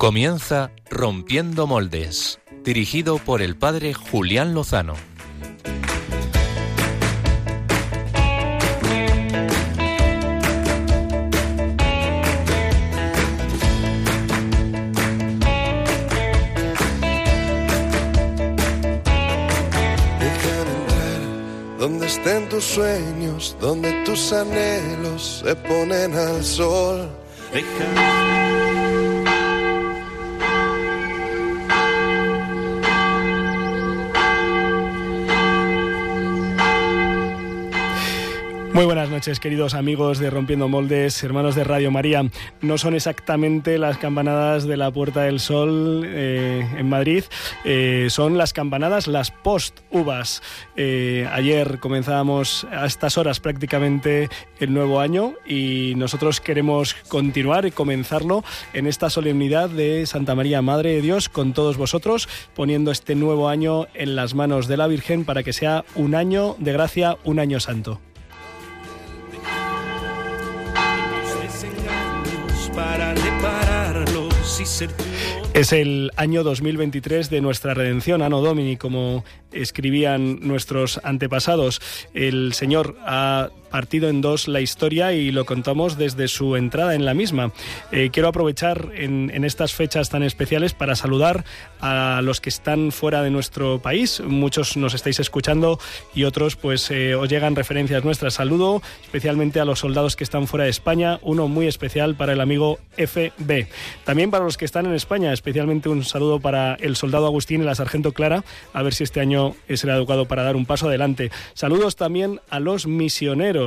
Comienza Rompiendo Moldes, dirigido por el padre Julián Lozano. estén tus sueños, donde tus anhelos se ponen al sol. Muy noches, queridos amigos de Rompiendo Moldes, hermanos de Radio María. No son exactamente las campanadas de la Puerta del Sol eh, en Madrid, eh, son las campanadas, las post-uvas. Eh, ayer comenzábamos a estas horas prácticamente el nuevo año y nosotros queremos continuar y comenzarlo en esta solemnidad de Santa María, Madre de Dios, con todos vosotros, poniendo este nuevo año en las manos de la Virgen para que sea un año de gracia, un año santo. Es el año 2023 de nuestra redención, Anno Domini, como escribían nuestros antepasados. El Señor ha partido en dos la historia y lo contamos desde su entrada en la misma. Eh, quiero aprovechar en, estas fechas tan especiales para saludar a los que están fuera de nuestro país. Muchos nos estáis escuchando y otros pues eh, os llegan referencias nuestras. Saludo especialmente a los soldados que están fuera de España, uno muy especial para el amigo FB. También para los que están en España, especialmente un saludo para el soldado Agustín y la sargento Clara, a ver si este año es el adecuado para dar un paso adelante. Saludos también a los misioneros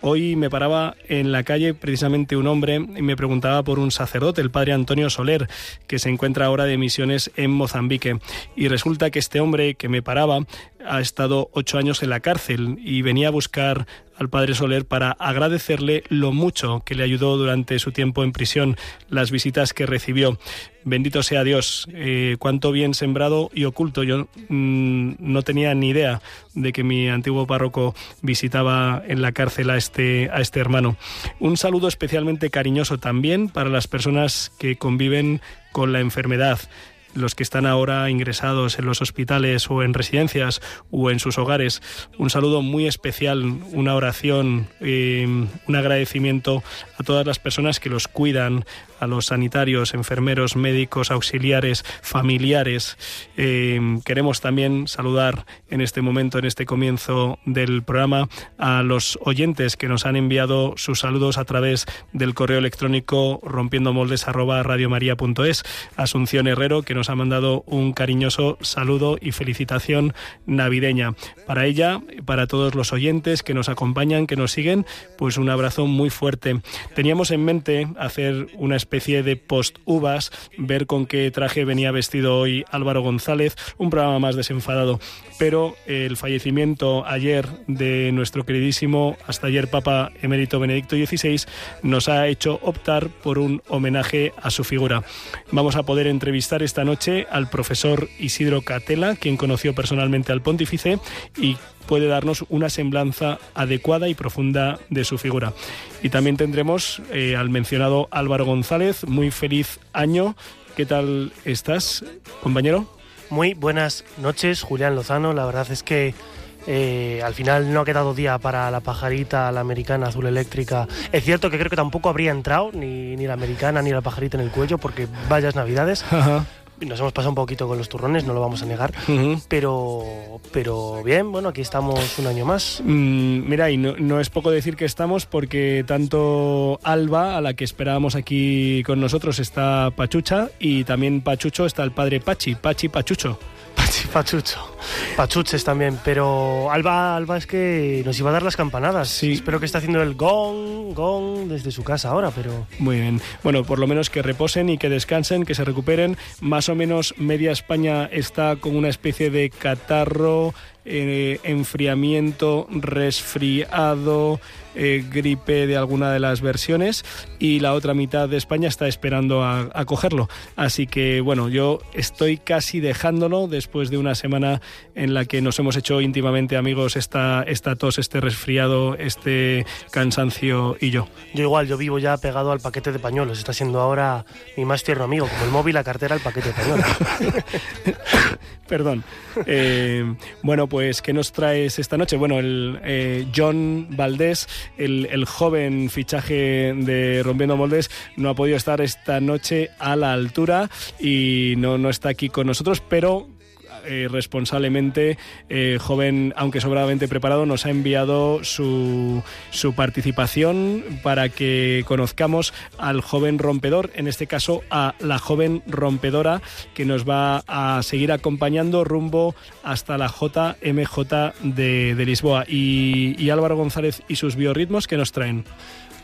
Hoy me paraba en la calle precisamente un hombre y me preguntaba por un sacerdote, el padre Antonio Soler, que se encuentra ahora de misiones en Mozambique. Y resulta que este hombre que me paraba ha estado ocho años en la cárcel y venía a buscar al padre Soler para agradecerle lo mucho que le ayudó durante su tiempo en prisión, las visitas que recibió. Bendito sea Dios, eh, cuánto bien sembrado y oculto. Yo mm, no tenía ni idea de que mi antiguo párroco visitaba en la cárcel a este, a este hermano. Un saludo especialmente cariñoso también para las personas que conviven con la enfermedad los que están ahora ingresados en los hospitales o en residencias o en sus hogares. Un saludo muy especial, una oración, eh, un agradecimiento a todas las personas que los cuidan, a los sanitarios, enfermeros, médicos, auxiliares, familiares. Eh, queremos también saludar en este momento, en este comienzo del programa, a los oyentes que nos han enviado sus saludos a través del correo electrónico rompiendo moldes Asunción Herrero, que nos ha mandado un cariñoso saludo y felicitación navideña. Para ella, para todos los oyentes que nos acompañan, que nos siguen, pues un abrazo muy fuerte. Teníamos en mente hacer una especie de post-uvas, ver con qué traje venía vestido hoy Álvaro González, un programa más desenfadado. Pero el fallecimiento ayer de nuestro queridísimo, hasta ayer Papa Emérito Benedicto XVI, nos ha hecho optar por un homenaje a su figura. Vamos a poder entrevistar esta noche al profesor Isidro Catela, quien conoció personalmente al pontífice y puede darnos una semblanza adecuada y profunda de su figura. Y también tendremos eh, al mencionado Álvaro González, muy feliz año. ¿Qué tal estás, compañero? Muy buenas noches, Julián Lozano. La verdad es que eh, al final no ha quedado día para la pajarita, la americana azul eléctrica. Es cierto que creo que tampoco habría entrado ni, ni la americana ni la pajarita en el cuello porque vayas navidades. Nos hemos pasado un poquito con los turrones, no lo vamos a negar, pero, pero bien, bueno, aquí estamos un año más. Mm, mira, y no, es poco decir que estamos porque tanto Alba, a la que esperábamos aquí con nosotros, está Pachucha y también Pachucho está el padre Pachi, Pachi Pachucho. Pachucho. Pachuches también, pero Alba, Alba es que nos iba a dar las campanadas. Sí. Espero que esté haciendo el gong, gong desde su casa ahora, pero... Muy bien. Bueno, por lo menos que reposen y que descansen, que se recuperen. Más o menos media España está con una especie de catarro eh, enfriamiento, resfriado, eh, gripe de alguna de las versiones y la otra mitad de España está esperando a, cogerlo. Así que bueno, yo estoy casi dejándolo después de una semana en la que nos hemos hecho íntimamente amigos esta, esta tos, este resfriado, este cansancio y yo. Yo igual, yo vivo ya pegado al paquete de pañuelos. Está siendo ahora mi más tierno amigo, como el móvil, la cartera, el paquete de pañuelos. Perdón. Eh, bueno, pues, ¿qué nos traes esta noche? Bueno, el eh, John Valdés el, joven fichaje de Rompiendo Moldes no ha podido estar esta noche a la altura y no, no está aquí con nosotros, pero eh, responsablemente, eh, joven, aunque sobradamente preparado, nos ha enviado su, su participación para que conozcamos al joven rompedor, en este caso a la joven rompedora que nos va a seguir acompañando rumbo hasta la JMJ de, de Lisboa. Y, y Álvaro González y sus biorritmos que nos traen.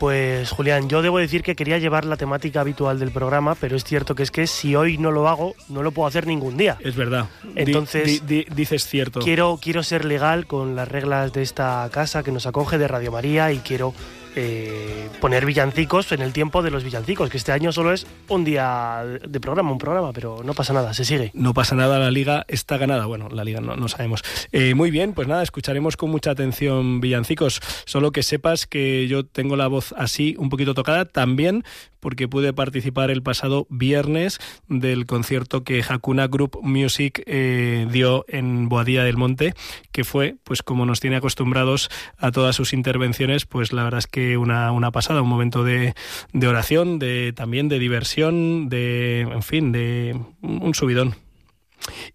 Pues Julián, yo debo decir que quería llevar la temática habitual del programa, pero es cierto que es que si hoy no lo hago, no lo puedo hacer ningún día. Es verdad. Entonces, dices cierto. Quiero, quiero ser legal con las reglas de esta casa que nos acoge de Radio María y quiero eh, poner villancicos en el tiempo de los villancicos, que este año solo es un día de programa, un programa, pero no pasa nada, se sigue. No pasa nada, la liga está ganada. Bueno, la liga no, no sabemos. Eh, muy bien, pues nada, escucharemos con mucha atención villancicos. Solo que sepas que yo tengo la voz así, un poquito tocada, también porque pude participar el pasado viernes del concierto que Hakuna Group Music eh, dio en Boadilla del Monte, que fue, pues como nos tiene acostumbrados a todas sus intervenciones, pues la verdad es que una, una pasada, un momento de, de oración, de también de diversión, de, en fin, de un subidón.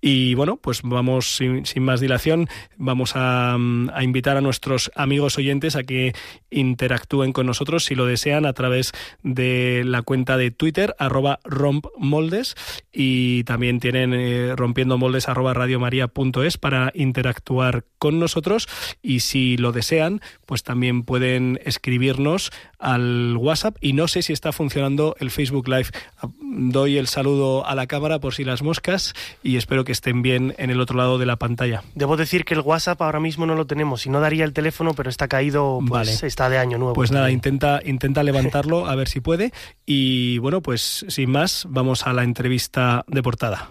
Y bueno, pues vamos sin, más dilación, vamos a, invitar a nuestros amigos oyentes a que interactúen con nosotros si lo desean a través de la cuenta de Twitter arroba rompmoldes y también tienen eh, rompiendo moldes arroba radiomaria.es para interactuar con nosotros y si lo desean pues también pueden escribirnos al WhatsApp y no sé si está funcionando el Facebook Live. Doy el saludo a la cámara por si las moscas y espero que estén bien en el otro lado de la pantalla. Debo decir que el WhatsApp ahora mismo no lo tenemos y no daría el teléfono, pero está caído, pues está de año nuevo. Pues nada, intenta, intenta levantarlo a ver si puede y bueno, pues sin más, vamos a la entrevista de portada.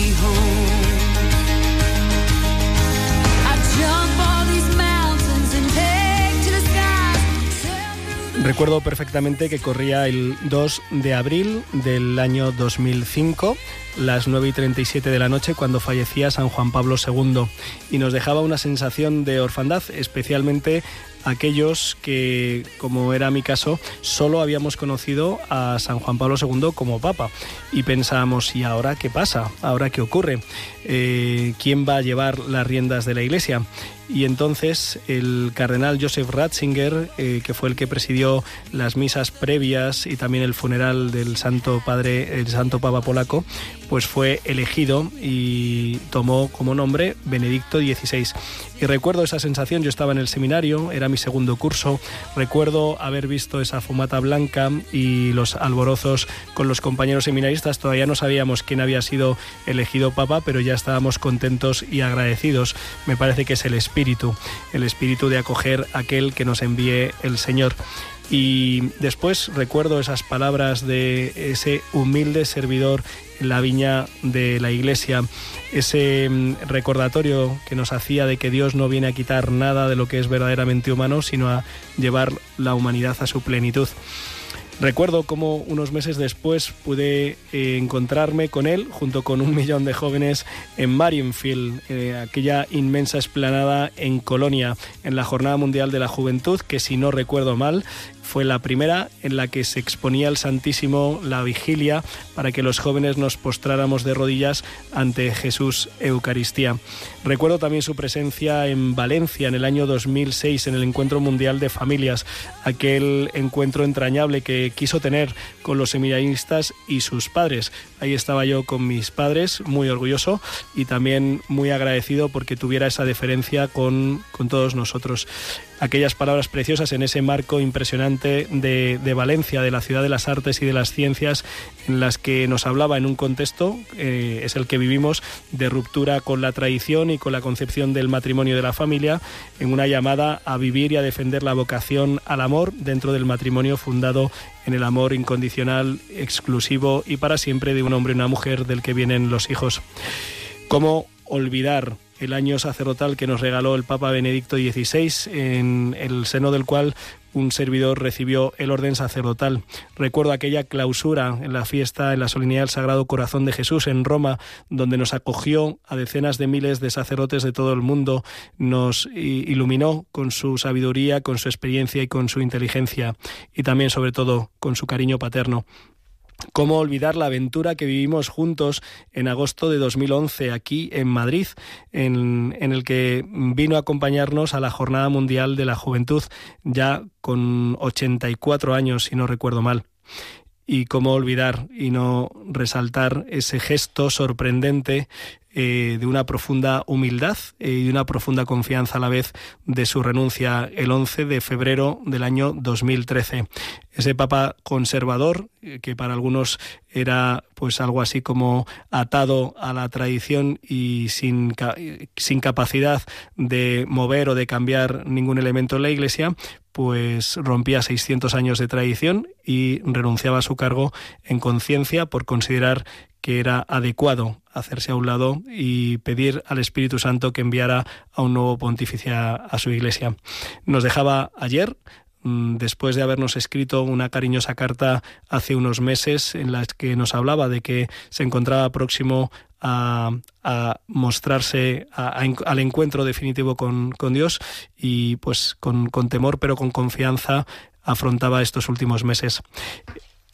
Recuerdo perfectamente que corría el 2 de abril del año 2005, las 9 y 37 de la noche, cuando fallecía San Juan Pablo II, y nos dejaba una sensación de orfandad, especialmente aquellos que, como era mi caso, solo habíamos conocido a San Juan Pablo II como Papa. Y pensábamos, ¿y ahora qué pasa? ¿Ahora qué ocurre? Eh, ¿Quién va a llevar las riendas de la Iglesia? y entonces el cardenal Joseph Ratzinger, eh, que fue el que presidió las misas previas y también el funeral del Santo Padre, el Santo Papa polaco, pues fue elegido y tomó como nombre Benedicto XVI. Y recuerdo esa sensación, yo estaba en el seminario, era mi segundo curso, recuerdo haber visto esa fumata blanca y los alborozos con los compañeros seminaristas, todavía no sabíamos quién había sido elegido papa, pero ya estábamos contentos y agradecidos. Me parece que es el espíritu, el espíritu de acoger aquel que nos envíe el Señor. Y después recuerdo esas palabras de ese humilde servidor en la viña de la iglesia, ese mm, recordatorio que nos hacía de que Dios no viene a quitar nada de lo que es verdaderamente humano, sino a llevar la humanidad a su plenitud. Recuerdo cómo unos meses después pude eh, encontrarme con él junto con un millón de jóvenes en Marienfield, eh, aquella inmensa esplanada en Colonia, en la Jornada Mundial de la Juventud, que si no recuerdo mal, fue la primera en la que se exponía al Santísimo la vigilia para que los jóvenes nos postráramos de rodillas ante Jesús Eucaristía. Recuerdo también su presencia en Valencia en el año 2006 en el Encuentro Mundial de Familias, aquel encuentro entrañable que quiso tener con los seminaristas y sus padres. Ahí estaba yo con mis padres, muy orgulloso y también muy agradecido porque tuviera esa deferencia con, con todos nosotros aquellas palabras preciosas en ese marco impresionante de, Valencia, de la ciudad de las artes y de las ciencias, en las que nos hablaba en un contexto, eh, es el que vivimos, de ruptura con la tradición y con la concepción del matrimonio de la familia, en una llamada a vivir y a defender la vocación al amor dentro del matrimonio fundado en el amor incondicional, exclusivo y para siempre de un hombre y una mujer del que vienen los hijos. ¿Cómo olvidar el año sacerdotal que nos regaló el Papa Benedicto XVI, en el seno del cual un servidor recibió el orden sacerdotal. Recuerdo aquella clausura en la fiesta, en la solemnidad del Sagrado Corazón de Jesús en Roma, donde nos acogió a decenas de miles de sacerdotes de todo el mundo, nos iluminó con su sabiduría, con su experiencia y con su inteligencia, y también, sobre todo, con su cariño paterno. ¿Cómo olvidar la aventura que vivimos juntos en agosto de 2011 aquí en Madrid, en, el que vino a acompañarnos a la Jornada Mundial de la Juventud, ya con 84 años, si no recuerdo mal? Y cómo olvidar y no resaltar ese gesto sorprendente eh, de una profunda humildad eh, y una profunda confianza a la vez de su renuncia el 11 de febrero del año 2013. Ese papa conservador, eh, que para algunos era pues algo así como atado a la tradición y sin, sin capacidad de mover o de cambiar ningún elemento en la Iglesia, pues rompía 600 años de tradición y renunciaba a su cargo en conciencia por considerar que era adecuado hacerse a un lado y pedir al Espíritu Santo que enviara a un nuevo pontífice a, su iglesia. Nos dejaba ayer, mm, después de habernos escrito una cariñosa carta hace unos meses en la que nos hablaba de que se encontraba próximo a, mostrarse al encuentro definitivo con, Dios y pues con, con temor pero con confianza afrontaba estos últimos meses.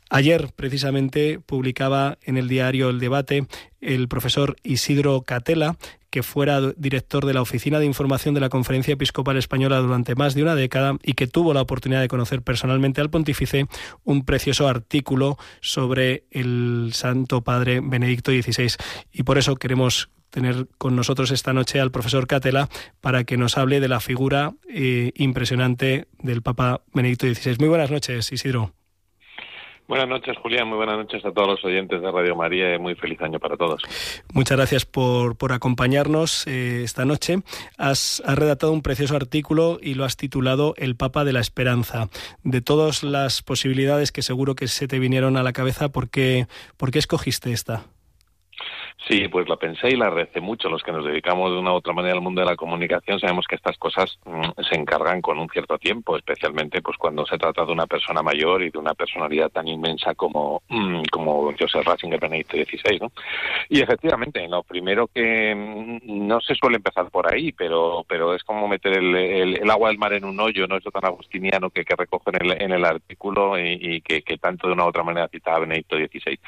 Ayer, precisamente, publicaba en el diario El Debate el profesor Isidro Catela, que fuera director de la Oficina de Información de la Conferencia Episcopal Española durante más de una década y que tuvo la oportunidad de conocer personalmente al pontífice, un precioso artículo sobre el Santo Padre Benedicto XVI. Y por eso queremos tener con nosotros esta noche al profesor Catela para que nos hable de la figura eh, impresionante del Papa Benedicto XVI. Muy buenas noches, Isidro. Buenas noches, Julián. Muy buenas noches a todos los oyentes de Radio María y muy feliz año para todos. Muchas gracias por, por acompañarnos eh, esta noche. Has, redactado un precioso artículo y lo has titulado El Papa de la Esperanza. De todas las posibilidades que seguro que se te vinieron a la cabeza, ¿por qué, por qué escogiste esta? Sí, pues la pensé y la recé mucho. Los que nos dedicamos de una u otra manera al mundo de la comunicación sabemos que estas cosas mm, se encargan con un cierto tiempo, especialmente pues cuando se trata de una persona mayor y de una personalidad tan inmensa como, mm, como Joseph Ratzinger Benedicto XVI. ¿no? Y efectivamente, lo primero que mm, no se suele empezar por ahí, pero, pero es como meter el, agua del mar en un hoyo, no eso tan agustiniano que, que recoge en el, en el artículo y, que, que, tanto de una u otra manera citaba Benedicto XVI.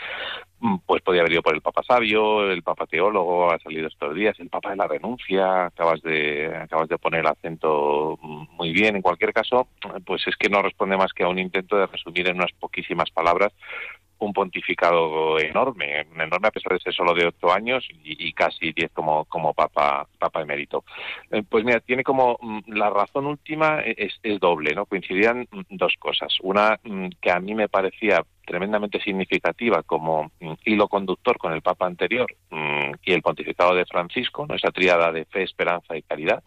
Mm, pues podía haber ido por el Papa Sabio, el Papa Teólogo, ha salido estos días, el Papa de la Renuncia, acabas de, acabas de poner el acento muy bien. En cualquier caso, pues es que no responde más que a un intento de resumir en unas poquísimas palabras un pontificado enorme, enorme a pesar de ser solo de ocho años y, casi diez como, como papa, papa emérito. Eh, pues mira, tiene como mm, la razón última es, es doble, ¿no? Coincidían mm, dos cosas. Una mm, que a mí me parecía tremendamente significativa como hilo conductor con el Papa anterior y el pontificado de Francisco, ¿no? esa triada de fe, esperanza y caridad.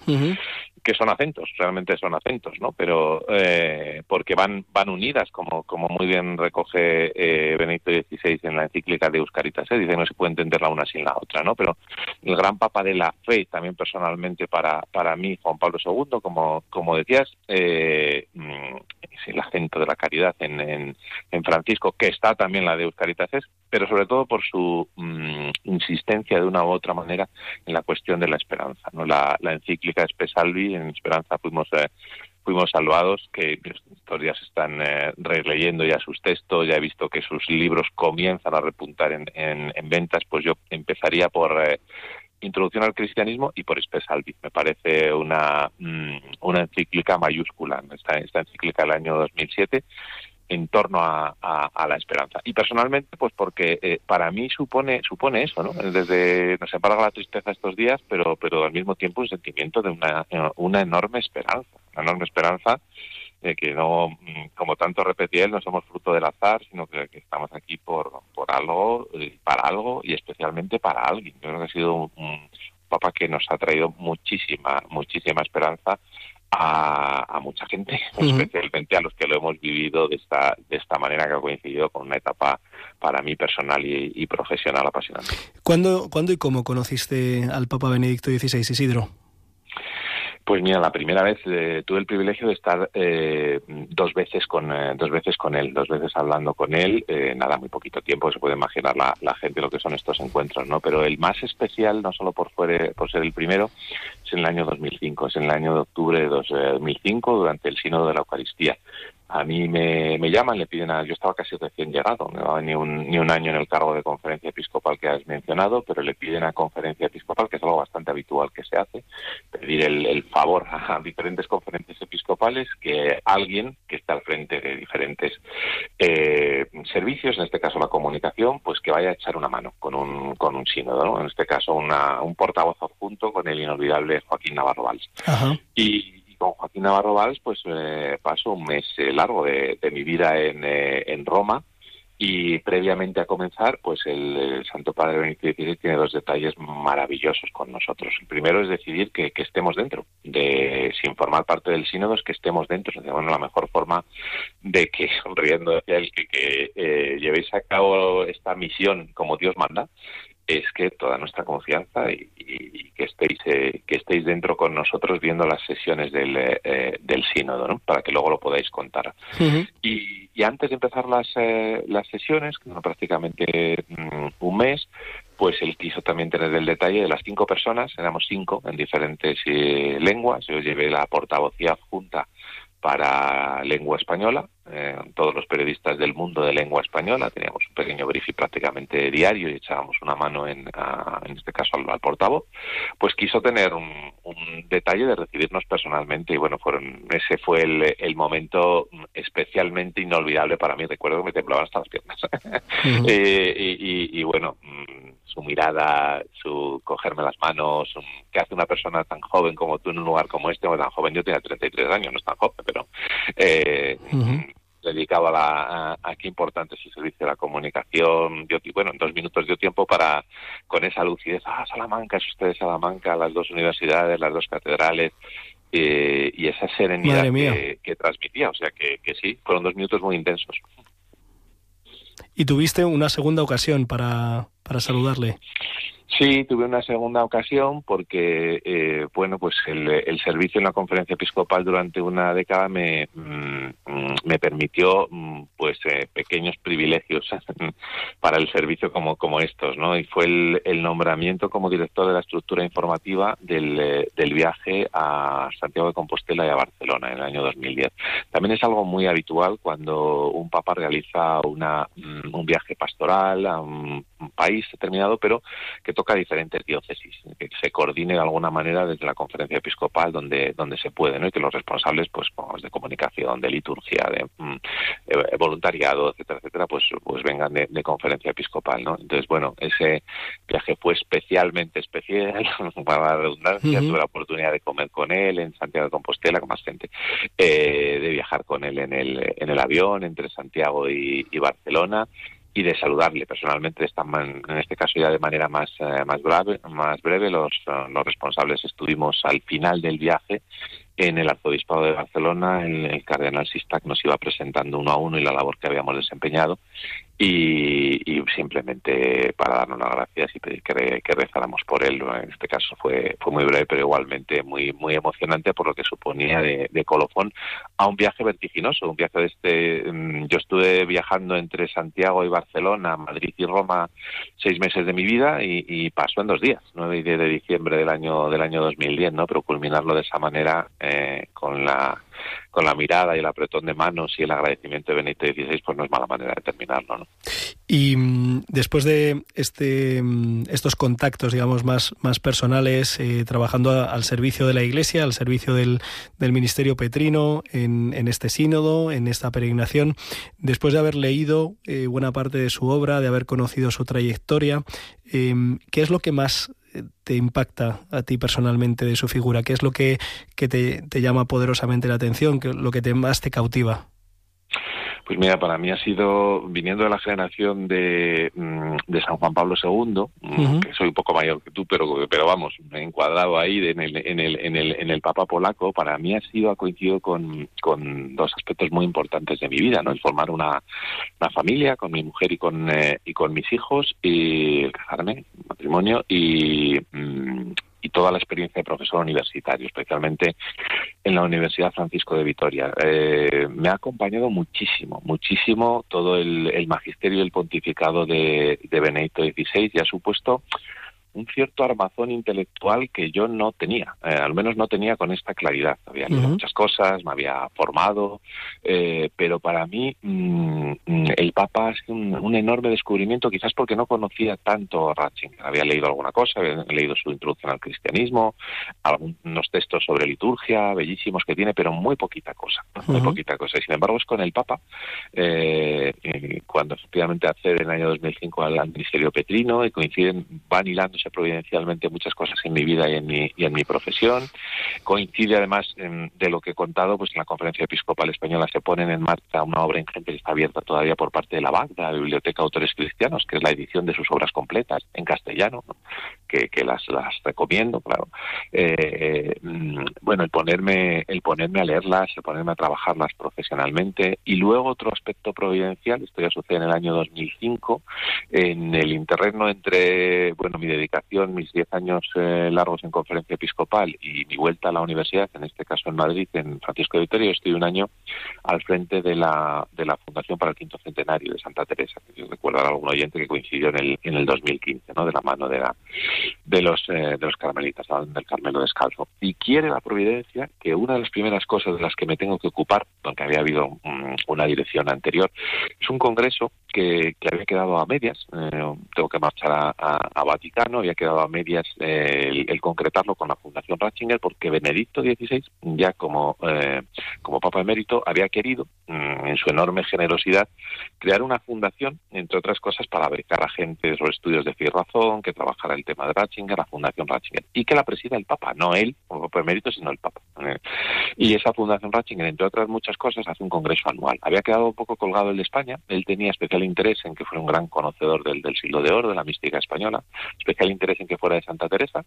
Que son acentos, realmente son acentos, ¿no? Pero eh, porque van van unidas, como como muy bien recoge eh, Benedicto XVI en la encíclica de Euscaritas, ¿eh? dice no se puede entender la una sin la otra, ¿no? Pero el gran papa de la fe, también personalmente para para mí, Juan Pablo II, como como decías, eh, mm, es el acento de la caridad en, en, Francisco, que está también la de Euscaritas, pero sobre todo por su mm, insistencia de una u otra manera en la cuestión de la esperanza, ¿no? La, la encíclica Espesalvi en Esperanza fuimos eh, fuimos salvados, que estos días están eh, releyendo ya sus textos, ya he visto que sus libros comienzan a repuntar en, en, ventas, pues yo empezaría por eh, Introducción al Cristianismo y por Espesalvi. Me parece una, mm, una encíclica mayúscula, esta, esta encíclica del año 2007 en torno a, la esperanza. Y personalmente, pues porque eh, para mí supone supone eso, ¿no? Desde nos embarga la tristeza estos días, pero pero al mismo tiempo un sentimiento de una, una enorme esperanza, una enorme esperanza de que no, mm, como tanto repetí él, no somos fruto del azar, sino que, estamos aquí por, por algo, para algo y especialmente para alguien. Yo creo que ha sido un, papa que nos ha traído muchísima, muchísima esperanza a, mucha gente, especialmente a los que lo hemos vivido de esta, de esta manera que ha coincidido con una etapa para mí personal y, profesional apasionante. ¿Cuándo, ¿Cuándo y cómo conociste al Papa Benedicto XVI, Isidro? Pues mira, la primera vez eh, tuve el privilegio de estar eh, dos veces con eh, dos veces con él, dos veces hablando con él, nada, muy poquito tiempo, se puede imaginar la, la, gente lo que son estos encuentros, ¿no? Pero el más especial, no solo por, fuere, por ser el primero, es en el año 2005, es en el año de octubre de 2005, durante el Sínodo de la Eucaristía a mí me, me llaman, le piden a... Yo estaba casi recién llegado, no llevaba ni un, ni un año en el cargo de conferencia episcopal que has mencionado, pero le piden a conferencia episcopal, que es algo bastante habitual que se hace, pedir el, el favor a diferentes conferencias episcopales que alguien que está al frente de diferentes eh, servicios, en este caso la comunicación, pues que vaya a echar una mano con un, con un sínodo, ¿no? En este caso una, un portavoz adjunto con el inolvidable Joaquín Navarro Valls. Y con Joaquín Navarro Valls, pues eh, paso un mes eh, largo de, mi vida en, eh, en, Roma y previamente a comenzar, pues el, Santo Padre Benito XVI tiene dos detalles maravillosos con nosotros. El primero es decidir que, estemos dentro, de sin formar parte del sínodo, es que estemos dentro. bueno, la mejor forma de que, sonriendo hacia que, que llevéis a cabo esta misión como Dios manda, es que toda nuestra confianza y, que estéis eh, que estéis dentro con nosotros viendo las sesiones del, eh, del sínodo, ¿no? para que luego lo podáis contar. y, antes de empezar las, eh, las sesiones, que son prácticamente mm, un mes, pues él quiso también tener el detalle de las cinco personas, éramos cinco en diferentes lenguas, yo llevé la portavocía junta para lengua española, eh, todos los periodistas del mundo de lengua española, teníamos un pequeño briefing prácticamente diario y echábamos una mano en, en este caso al, portavoz, pues quiso tener un, detalle de recibirnos personalmente y bueno, fueron ese fue el, el, momento especialmente inolvidable para mí, recuerdo que me temblaban hasta las piernas. Eh, y, y, bueno, mm, su mirada, su cogerme las manos, que hace una persona tan joven como tú en un lugar como este, o tan joven, yo tenía 33 años, no es tan joven, pero eh, a, la, a, qué importante es el servicio de la comunicación. Yo, bueno, en dos minutos dio tiempo para, con esa lucidez, ah, Salamanca, es usted de Salamanca, las dos universidades, las dos catedrales, eh, y esa serenidad que, que, transmitía. O sea que, que sí, fueron dos minutos muy intensos. ¿Y tuviste una segunda ocasión para, para saludarle? Sí, tuve una segunda ocasión porque, eh, bueno, pues el, servicio en la conferencia episcopal durante una década me, mm, me permitió, mm, pues, eh, pequeños privilegios para el servicio como, como estos, ¿no? Y fue el, nombramiento como director de la estructura informativa del, eh, viaje a Santiago de Compostela y a Barcelona en el año 2010. También es algo muy habitual cuando un papa realiza una, mm, un viaje pastoral a un país determinado, pero que toca diferentes diócesis, que se coordine de alguna manera desde la conferencia episcopal donde, donde se puede, ¿no? Y que los responsables, pues, de comunicación, de liturgia, de mm, eh, voluntariado, etcétera, etcétera, pues, pues vengan de, conferencia episcopal, ¿no? Entonces, bueno, ese viaje fue especialmente especial, para la redundancia, tuve la oportunidad de comer con él en Santiago de Compostela, con más gente, eh, de viajar con él en el, en el avión entre Santiago y Barcelona, y de saludarle personalmente, en este caso ya de manera más, eh, más, breve, más breve. Los, los responsables estuvimos al final del viaje en el Arzobispado de Barcelona, el, el cardenal Sistac nos iba presentando uno a uno y la labor que habíamos desempeñado y, simplemente para darnos las gracias y pedir que, rezáramos por él. En este caso fue, fue muy breve, pero igualmente muy, muy emocionante por lo que suponía de, colofón a un viaje vertiginoso, un viaje de este... Mm, yo estuve viajando entre Santiago y Barcelona, Madrid y Roma seis meses de mi vida y, pasó en dos días, 9 y 10 de diciembre del año, del año 2010, ¿no? Pero culminarlo de esa manera eh, con la con la mirada y el apretón de manos y el agradecimiento de Benito XVI, pues no es mala manera de terminarlo. ¿no? Y mm, después de este, mm, estos contactos, digamos, más, más personales, eh, trabajando al servicio de la Iglesia, al servicio del, del Ministerio Petrino, en, este sínodo, en esta peregrinación, después de haber leído eh, buena parte de su obra, de haber conocido su trayectoria, eh, ¿qué es lo que más te impacta a ti personalmente de su figura? ¿Qué es lo que, que te, te, llama poderosamente la atención? ¿Qué, lo que te, más te cautiva? Pues mira, para mí ha sido, viniendo de la generación de, mm, de San Juan Pablo II, mm, que soy un poco mayor que tú, pero, pero vamos, me he encuadrado ahí en el, en el, en el, en el Papa polaco, para mí ha sido, ha coincidido con, con dos aspectos muy importantes de mi vida, ¿no? El formar una, una familia con mi mujer y con, eh, y con mis hijos, y el casarme, matrimonio, y, mm, y toda la experiencia de profesor universitario, especialmente en la Universidad Francisco de Vitoria. Eh, me ha acompañado muchísimo, muchísimo todo el, magisterio y el pontificado de, de Benedicto XVI y ha supuesto un cierto armazón intelectual que yo no tenía, eh, al menos no tenía con esta claridad. Había leído muchas cosas, me había formado, eh, pero para mí mm, mm, el Papa ha sido un, enorme descubrimiento, quizás porque no conocía tanto a Ratzinger. Había leído alguna cosa, había leído su introducción al cristianismo, algunos textos sobre liturgia bellísimos que tiene, pero muy poquita cosa, muy poquita cosa. Y sin embargo es con el Papa, eh, cuando efectivamente accede en el año 2005 al, ministerio petrino y coinciden, van hilando providencialmente muchas cosas en mi vida y en mi, y en mi profesión. Coincide además de lo que he contado, pues en la Conferencia Episcopal Española se ponen en marcha una obra ingente que está abierta todavía por parte de la BAC, la Biblioteca Autores Cristianos, que es la edición de sus obras completas en castellano, que, que las, las recomiendo, claro. Eh, mm, bueno, el ponerme, el ponerme a leerlas, el ponerme a trabajarlas profesionalmente. Y luego otro aspecto providencial, esto ya sucede en el año 2005, en el interregno entre, bueno, mi dedicación mis diez años eh, largos en conferencia episcopal y mi vuelta a la universidad, en este caso en Madrid, en Francisco de Vitoria, estoy un año al frente de la, de la Fundación para el Quinto Centenario de Santa Teresa, que recuerdo a algún oyente que coincidió en el, en el 2015, ¿no? de la mano de, la, de, los, eh, de los carmelitas, del Carmelo Descalzo. Y quiere la providencia que una de las primeras cosas de las que me tengo que ocupar, aunque había habido mm, una dirección anterior, es un congreso que, que había quedado a medias. Eh, tengo que marchar a Vaticano había quedado a medias eh, el, concretarlo con la Fundación Ratzinger porque Benedicto XVI, ya como, eh, como Papa Emérito, había querido, mm, en su enorme generosidad, crear una fundación, entre otras cosas, para becar a gente sobre estudios de fe razón, que trabajara el tema de Ratzinger, la Fundación Ratzinger, y que la presida el Papa, no él como Papa Emérito, sino el Papa. Eh, y esa Fundación Ratzinger, entre otras muchas cosas, hace un congreso anual. Había quedado un poco colgado el de España, él tenía especial interés en que fuera un gran conocedor del, del siglo de oro, de la mística española, especial interés en que fuera de Santa Teresa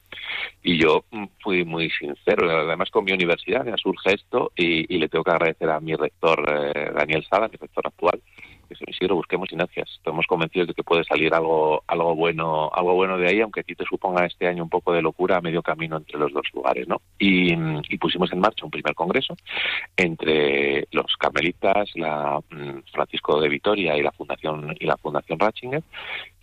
y yo mm, fui muy sincero. Además, con mi universidad me surge esto y, le tengo que agradecer a mi rector eh, Daniel Sala, mi rector actual, que se Isidro, busquemos inercias. Estamos convencidos de que puede salir algo, algo bueno, algo bueno de ahí, aunque a ti te suponga este año un poco de locura a medio camino entre los dos lugares, ¿no? Y, pusimos en marcha un primer congreso entre los carmelitas, la mm, Francisco de Vitoria y la Fundación y la Fundación Ratzinger.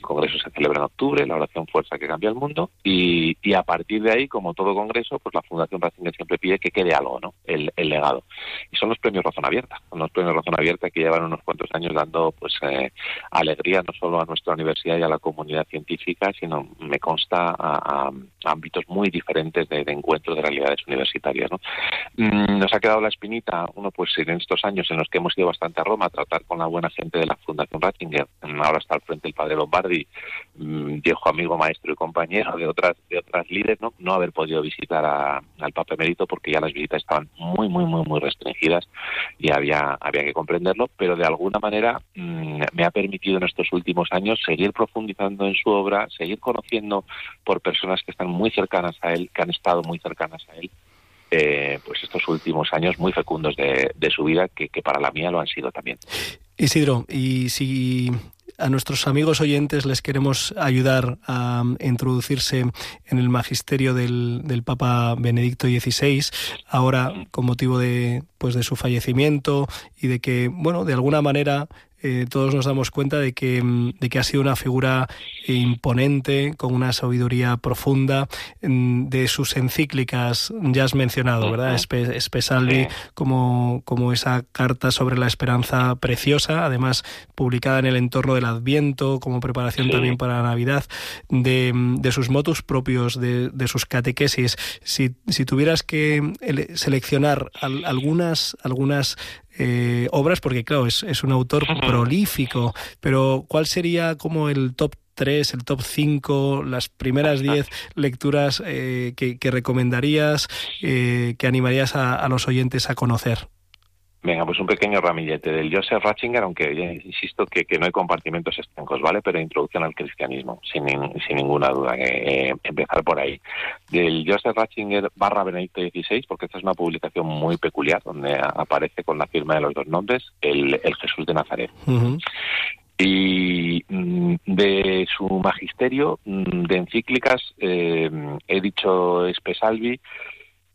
El congreso se celebra en octubre, la oración fuerza que cambia el mundo, y, y a partir de ahí, como todo congreso, pues la Fundación Ratzinger siempre pide que quede algo, ¿no? El, legado. Y son los premios Razón Abierta, son los premios Razón Abierta que llevan unos cuantos años dando pues eh, alegría no solo a nuestra universidad y a la comunidad científica, sino me consta a, ámbitos muy diferentes de, encuentro de realidades universitarias. Mm, nos ha quedado la espinita, uno pues en estos años en los que hemos ido bastante a Roma a tratar con la buena gente de la Fundación Ratzinger, ahora está al frente el padre Lombardi, y mm, viejo amigo, maestro y compañero de otras de otras líderes, ¿no? no haber podido visitar al Papa Emérito porque ya las visitas estaban muy, muy, muy, muy restringidas y había, había que comprenderlo, pero de alguna manera mm, me ha permitido en estos últimos años seguir profundizando en su obra, seguir conociendo por personas que están muy cercanas a él, que han estado muy cercanas a él, eh, pues estos últimos años muy fecundos de, su vida, que, para la mía lo han sido también. Isidro, y si a nuestros amigos oyentes les queremos ayudar a introducirse en el magisterio del, del, Papa Benedicto XVI, ahora con motivo de, pues, de su fallecimiento y de que, bueno, de alguna manera eh, todos nos damos cuenta de que, mm, de que ha sido una figura imponente, con una sabiduría profunda, mm, de sus encíclicas, ya has mencionado, ¿verdad? Espesalvi, como, como esa carta sobre la esperanza preciosa, además publicada en el entorno del Adviento, como preparación también para la Navidad, de, mm, sus motus propios, de, sus catequesis. Si, si tuvieras que seleccionar algunas, algunas eh, obras, porque claro, es, es un autor prolífico, pero ¿cuál sería como el top 3, el top 5, las primeras 10 lecturas eh, que, que, recomendarías, eh, que animarías a, los oyentes a conocer? Venga, pues un pequeño ramillete del Joseph Ratzinger, aunque insisto que, que, no hay compartimentos estancos, ¿vale? Pero introducción al cristianismo, sin, sin ninguna duda, que empezar por ahí. Del Joseph Ratzinger barra Benedicto XVI, porque esta es una publicación muy peculiar, donde aparece con la firma de los dos nombres, el, el Jesús de Nazaret. Y mm, de su magisterio mm, de encíclicas, eh, he dicho Espesalvi,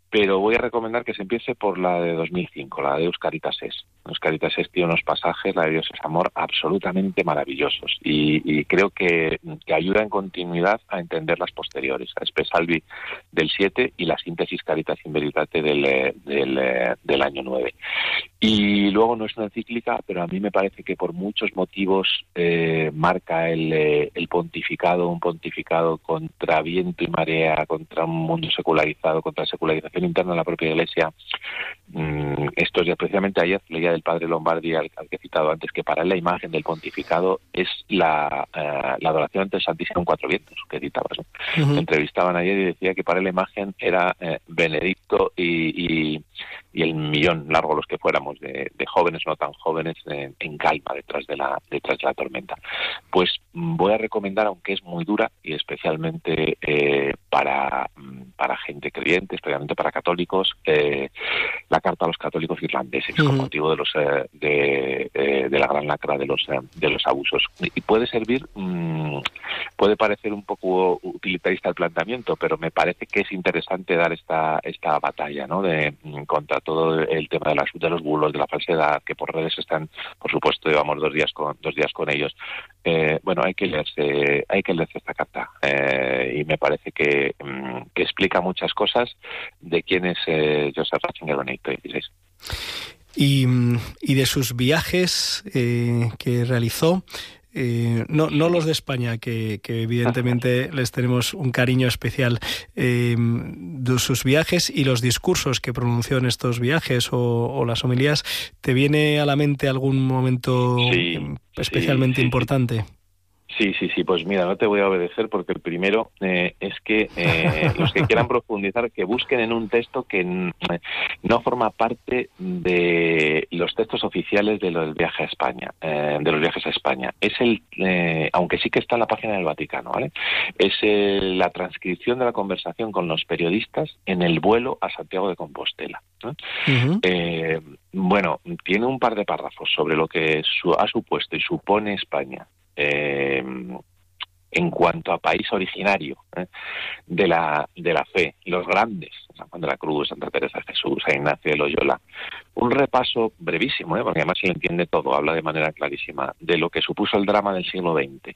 pero voy a recomendar que se empiece por la de 2005, la de Euscaritas Es. Euscaritas Es tiene unos pasajes, la de Dios es amor, absolutamente maravillosos y, creo que, que, ayuda en continuidad a entender las posteriores, a Espesalvi del 7 y la síntesis Caritas in Veritate del, del, del, año 9. Y luego no es una encíclica, pero a mí me parece que por muchos motivos eh, marca el, eh, pontificado, un pontificado contra viento y marea, contra un mundo secularizado, contra la secularización interna de la propia Iglesia. Mm, esto ya precisamente ayer leía del padre Lombardi, al, que he citado antes, que para él la imagen del pontificado es la, eh, la adoración ante el Santísimo en cuatro vientos, que citabas. Entrevistaban ayer y decía que para él la imagen era eh, Benedicto y, y, el millón largo, los que fuéramos, de, jóvenes no tan jóvenes en calma detrás de, la, detrás de la tormenta. Pues voy a recomendar, aunque es muy dura y especialmente eh, para, para gente creyente, especialmente para católicos, eh, la carta a los católicos irlandeses con motivo de los eh, de, eh, de, la gran lacra de los de los abusos y puede servir mm, puede parecer un poco utilitarista el planteamiento pero me parece que es interesante dar esta esta batalla no de mm, contra todo el tema de las de los bulos de la falsedad que por redes están por supuesto llevamos dos días con dos días con ellos bueno hay que leerse hay que leerse esta carta y me parece que, mm, que explica muchas cosas de quién es eh, Joseph Ratzinger Benedicto XVI. Y, y, de sus viajes eh, que realizó, eh, no, no los de España, que, que evidentemente les tenemos un cariño especial, eh, de sus viajes y los discursos que pronunció en estos viajes o, las homilías, ¿te viene a la mente algún momento especialmente importante? Sí, sí, sí, pues mira, no te voy a obedecer porque el primero eh, es que eh, los que quieran profundizar, que busquen en un texto que no forma parte de los textos oficiales de los viajes a España, eh, de los viajes a España. Es el, aunque sí que está en la página del Vaticano, ¿vale? Es la transcripción de la conversación con los periodistas en el vuelo a Santiago de Compostela. bueno, tiene un par de párrafos sobre lo que ha supuesto y supone España eh, en cuanto a país originario ¿eh? de, la, de la fe, los grandes, San Juan de la Cruz, Santa Teresa de Jesús, San Ignacio de Loyola. Un repaso brevísimo, ¿eh? porque además se entiende todo, habla de manera clarísima de lo que supuso el drama del siglo XX,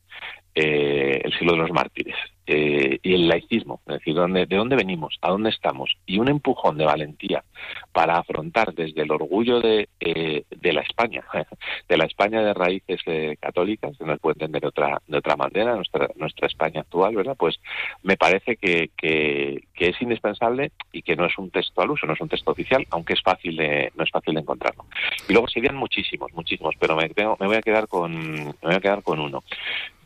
el siglo de los mártires, eh, y el laicismo, es decir, ¿dónde, de dónde venimos, a dónde estamos, y un empujón de valentía para afrontar desde el orgullo de, eh, de la España, de la España de raíces eh, católicas, que no se puede entender de otra, de otra manera, nuestra, nuestra España actual, ¿verdad? Pues me parece que, que, es indispensable y que no es un texto al uso, no es un texto oficial, aunque es fácil de, no es fácil de encontrarlo. Y luego serían muchísimos, muchísimos, pero me, me voy a quedar con, me voy a quedar con uno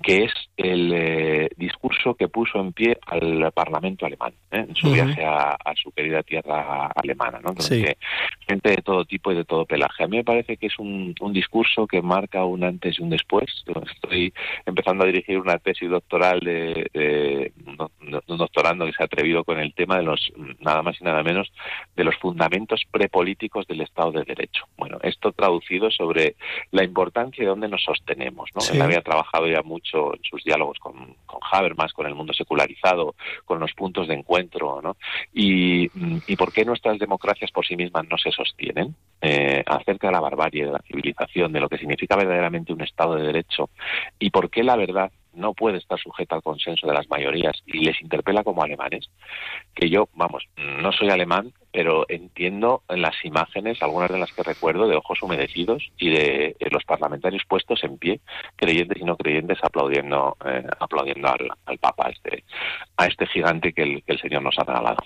que es el eh, discurso que puso en pie al Parlamento alemán ¿eh? en su viaje a, su querida tierra alemana, ¿no? gente de todo tipo y de todo pelaje. A mí me parece que es un, discurso que marca un antes y un después. Estoy empezando a dirigir una tesis doctoral de, un doctorando que se ha atrevido con el tema de los nada más y nada menos de los fundamentos prepolíticos del Estado de Derecho. Bueno, esto traducido sobre la importancia de dónde nos sostenemos. ¿no? Él había trabajado ya mucho en sus diálogos con, con Habermas, con el mundo secularizado, con los puntos de encuentro, ¿no? Y, y por qué nuestras democracias por sí mismas no se sostienen eh, acerca de la barbarie, de la civilización, de lo que significa verdaderamente un Estado de Derecho y por qué la verdad no puede estar sujeta al consenso de las mayorías y les interpela como alemanes, que yo, vamos, no soy alemán, pero entiendo en las imágenes, algunas de las que recuerdo, de ojos humedecidos y de, los parlamentarios puestos en pie, creyentes y no creyentes, aplaudiendo, eh, aplaudiendo al, Papa, a este, a este gigante que el, que el Señor nos ha regalado.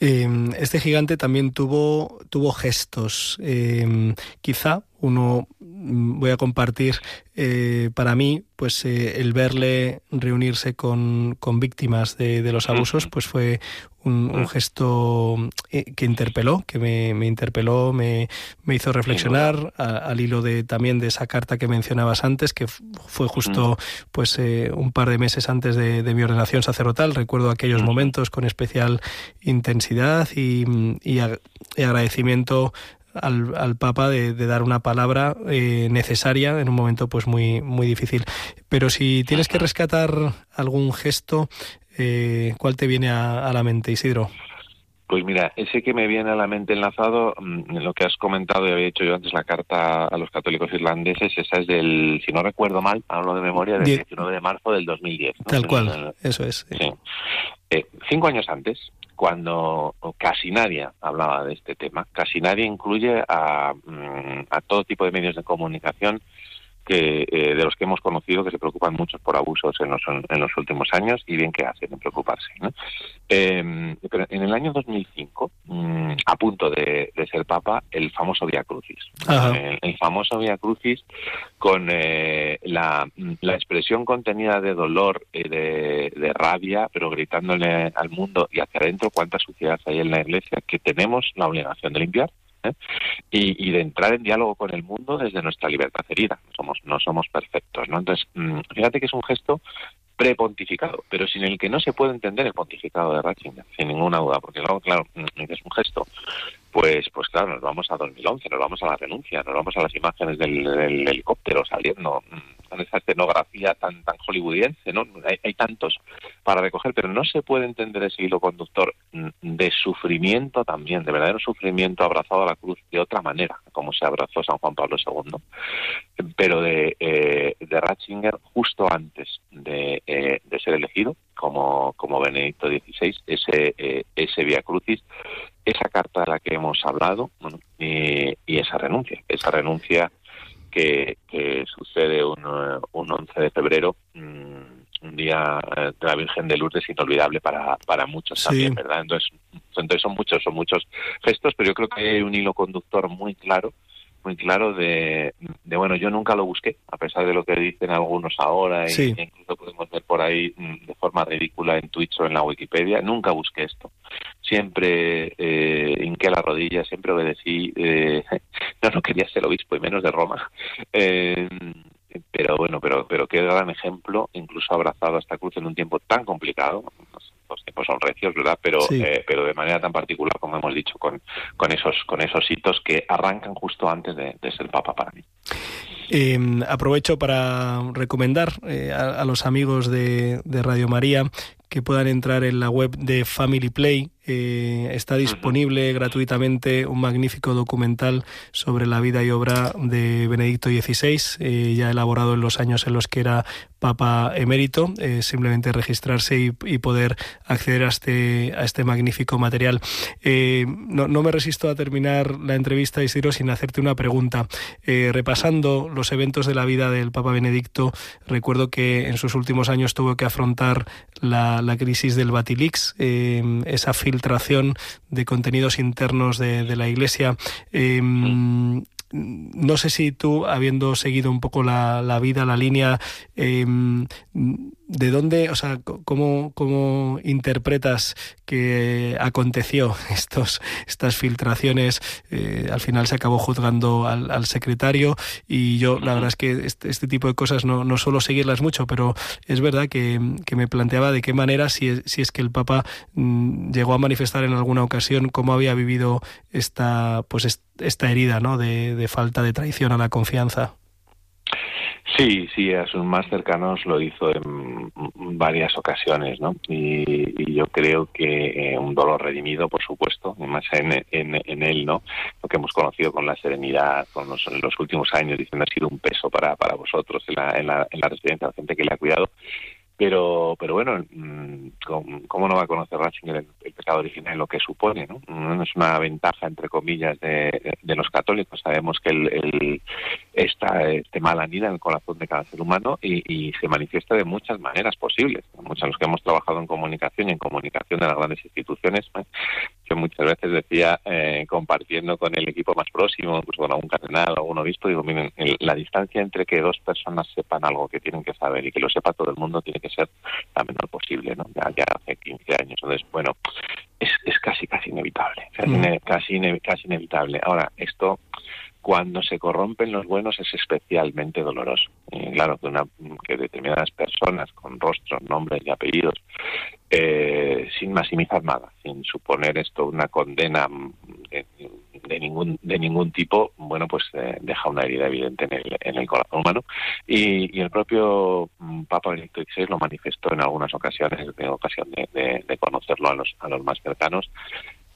Em, este gigante también tuvo, tuvo gestos. Em, quizá uno mm, voy a compartir eh, para mí, pues eh, el verle reunirse con, con víctimas de, de, los abusos, pues fue un, gesto eh, que interpeló, que me, me interpeló, me, me, hizo reflexionar al hilo de también de esa carta que mencionabas antes, que fue justo pues un par de meses antes de, de mi ordenación sacerdotal. Recuerdo aquellos momentos con especial intensidad y, y agradecimiento al, al Papa de, dar una palabra eh, necesaria en un momento pues muy, muy difícil. Pero si tienes que rescatar algún gesto, eh, ¿cuál te viene a, la mente, Isidro? Pues mira, ese que me viene a la mente enlazado, mm, lo que has comentado y había hecho yo antes la carta a los católicos irlandeses, esa es del, si no recuerdo mal, hablo de memoria, del 19 de marzo del 2010. Tal cual, eso es. Sí. Eh, cinco años antes, cuando casi nadie hablaba de este tema, casi nadie incluye a, mm, a todo tipo de medios de comunicación que, eh, de los que hemos conocido que se preocupan mucho por abusos en los, en los últimos años y bien que hacen en preocuparse. Em, pero en el año 2005, mm, a punto de, ser papa, el famoso Via Crucis. El, famoso Via Crucis con eh, la, la, expresión contenida de dolor y de, de rabia, pero gritándole al mundo y hacia adentro cuánta suciedad hay en la iglesia que tenemos la obligación de limpiar ¿eh? y, de entrar en diálogo con el mundo desde nuestra libertad herida. No somos, no somos perfectos, ¿no? Entonces, mm, fíjate que es un gesto prepontificado, pero sin el que no se puede entender el pontificado de Ratzinger, sin ninguna duda, porque luego, claro, mm, es un gesto pues pues claro, nos vamos a 2011, nos vamos a la renuncia, nos vamos a las imágenes del, helicóptero saliendo, con esa escenografía tan tan hollywoodiense, ¿no? Hay, tantos para recoger, pero no se puede entender ese hilo conductor mm, de sufrimiento también, de verdadero sufrimiento abrazado a la cruz de otra manera, como se abrazó San Juan Pablo II, pero de, eh, de Ratzinger justo antes de, eh, de ser elegido como, como Benedicto XVI, ese, eh, ese Via Crucis, esa carta de la que hemos hablado y, esa renuncia, esa renuncia que, sucede un, un 11 de febrero, mm, un día de la Virgen de Lourdes inolvidable para, para muchos también, ¿verdad? Entonces, entonces son muchos, son muchos gestos, pero yo creo que hay un hilo conductor muy claro muy claro de, de, bueno, yo nunca lo busqué, a pesar de lo que dicen algunos ahora, y incluso podemos ver por ahí mm, de forma ridícula en Twitch o en la Wikipedia, nunca busqué esto. Siempre eh, hinqué la rodilla, siempre obedecí, eh, no, no quería ser obispo y menos de Roma. Eh, pero bueno, pero, pero qué gran ejemplo, incluso abrazado a esta cruz en un tiempo tan complicado, los tiempos son recios, ¿verdad? Pero, eh, pero de manera tan particular, como hemos dicho, con, con, esos, con esos hitos que arrancan justo antes de, ser Papa para mí. Em, aprovecho para recomendar eh, a, los amigos de, de Radio María que puedan entrar en la web de Family Play. Eh, está disponible gratuitamente un magnífico documental sobre la vida y obra de Benedicto XVI, eh, ya elaborado en los años en los que era Papa emérito. Eh, simplemente registrarse y, poder acceder a este, a este magnífico material. No, no, me resisto a terminar la entrevista, Isidro, sin hacerte una pregunta. repasando los eventos de la vida del Papa Benedicto, recuerdo que en sus últimos años tuvo que afrontar la, la crisis del Batilix, esa filtración de contenidos internos de, la Iglesia. Em, no sé si tú, habiendo seguido un poco la, vida, la línea, em, ¿de dónde, o sea, cómo, cómo interpretas que aconteció estos, estas filtraciones? Eh, al final se acabó juzgando al, secretario y yo, la verdad es que este, este, tipo de cosas no, no suelo seguirlas mucho, pero es verdad que, que me planteaba de qué manera, si es, si es que el Papa mm, llegó a manifestar en alguna ocasión cómo había vivido esta, pues, esta herida, ¿no? de de falta de traición a la confianza. Sí, sí, a sus más cercanos lo hizo en varias ocasiones, ¿no? Y, yo creo que eh, un dolor redimido, por supuesto, más en, en, él, ¿no? Lo que hemos conocido con la serenidad, con los, últimos años, diciendo ha sido un peso para, para vosotros en la, en la, en la residencia, la gente que le ha cuidado pero pero bueno mm, cómo no va a conocer Ratzinger el, pecado original y lo que supone no mm, es una ventaja entre comillas de, de los católicos sabemos que el, el esta este mal anida en el corazón de cada ser humano y, y, se manifiesta de muchas maneras posibles muchos los que hemos trabajado en comunicación y en comunicación de las grandes instituciones pues, yo muchas veces decía eh, compartiendo con el equipo más próximo incluso con algún cardenal o algún obispo digo miren la distancia entre que dos personas sepan algo que tienen que saber y que lo sepa todo el mundo tiene que ser la menor posible, ¿no? Ya, hace 15 años. Entonces, bueno, es, es casi, casi inevitable, casi, casi, inevitable. Ahora, esto cuando se corrompen los buenos es especialmente doloroso. Y claro, que, una, que determinadas personas con rostros, nombres y apellidos, eh, sin maximizar nada, sin suponer esto una condena de, ningún de ningún tipo, bueno, pues eh, deja una herida evidente en el, en el corazón humano. Y, y el propio mm, Papa Benedicto XVI lo manifestó en algunas ocasiones, he tenido ocasión de, de, conocerlo a los, a los más cercanos,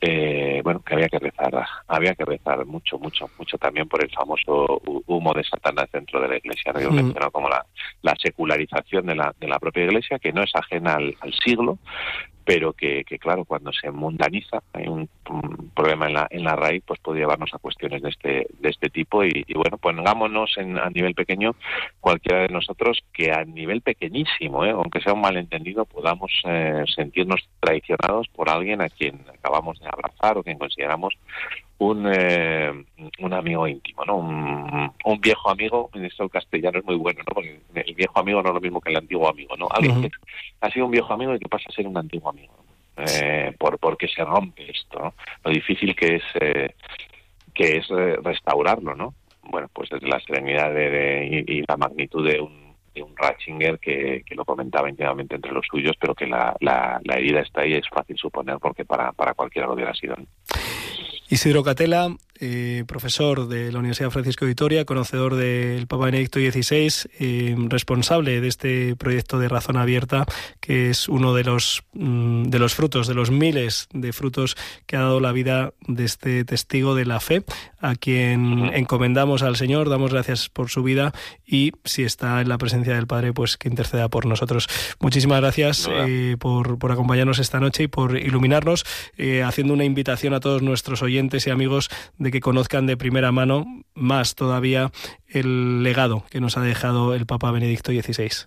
eh, bueno, que había que rezar, había que rezar mucho, mucho, mucho también por el famoso humo de Satanás dentro de la Iglesia, ¿no? mm. como la, la secularización de la, de la propia Iglesia, que no es ajena al, al siglo, pero que, que, claro, cuando se mundaniza, hay un, problema en la, en la raíz, pues puede llevarnos a cuestiones de este, de este tipo y, bueno, pongámonos en, a nivel pequeño cualquiera de nosotros que a nivel pequeñísimo, ¿eh? aunque sea un malentendido, podamos eh, sentirnos traicionados por alguien a quien acabamos de abrazar o quien consideramos un, eh, un amigo íntimo, ¿no? Un, viejo amigo, en esto el castellano es muy bueno, ¿no? Porque el viejo amigo no es lo mismo que el antiguo amigo, ¿no? Alguien que ha sido un viejo amigo y que pasa a ser un antiguo amigo, eh, por porque se rompe esto, ¿no? Lo difícil que es eh, que es eh, restaurarlo, ¿no? Bueno, pues desde la serenidad de, y, la magnitud de un de un Ratzinger que, que, lo comentaba íntimamente entre los suyos, pero que la, la, la herida está ahí, es fácil suponer, porque para, para cualquiera lo hubiera sido. Isidro Catela, eh, profesor de la Universidad Francisco de Vitoria, conocedor del Papa Benedicto XVI, eh, responsable de este proyecto de Razón Abierta, que es uno de los, mm, de los frutos, de los miles de frutos que ha dado la vida de este testigo de la fe, a quien encomendamos al Señor, damos gracias por su vida y si está en la presencia del Padre, pues que interceda por nosotros. Muchísimas gracias eh, por, por, acompañarnos esta noche y por iluminarnos, haciendo una invitación a todos nuestros oyentes y amigos de que conozcan de primera mano más todavía el legado que nos ha dejado el Papa Benedicto XVI.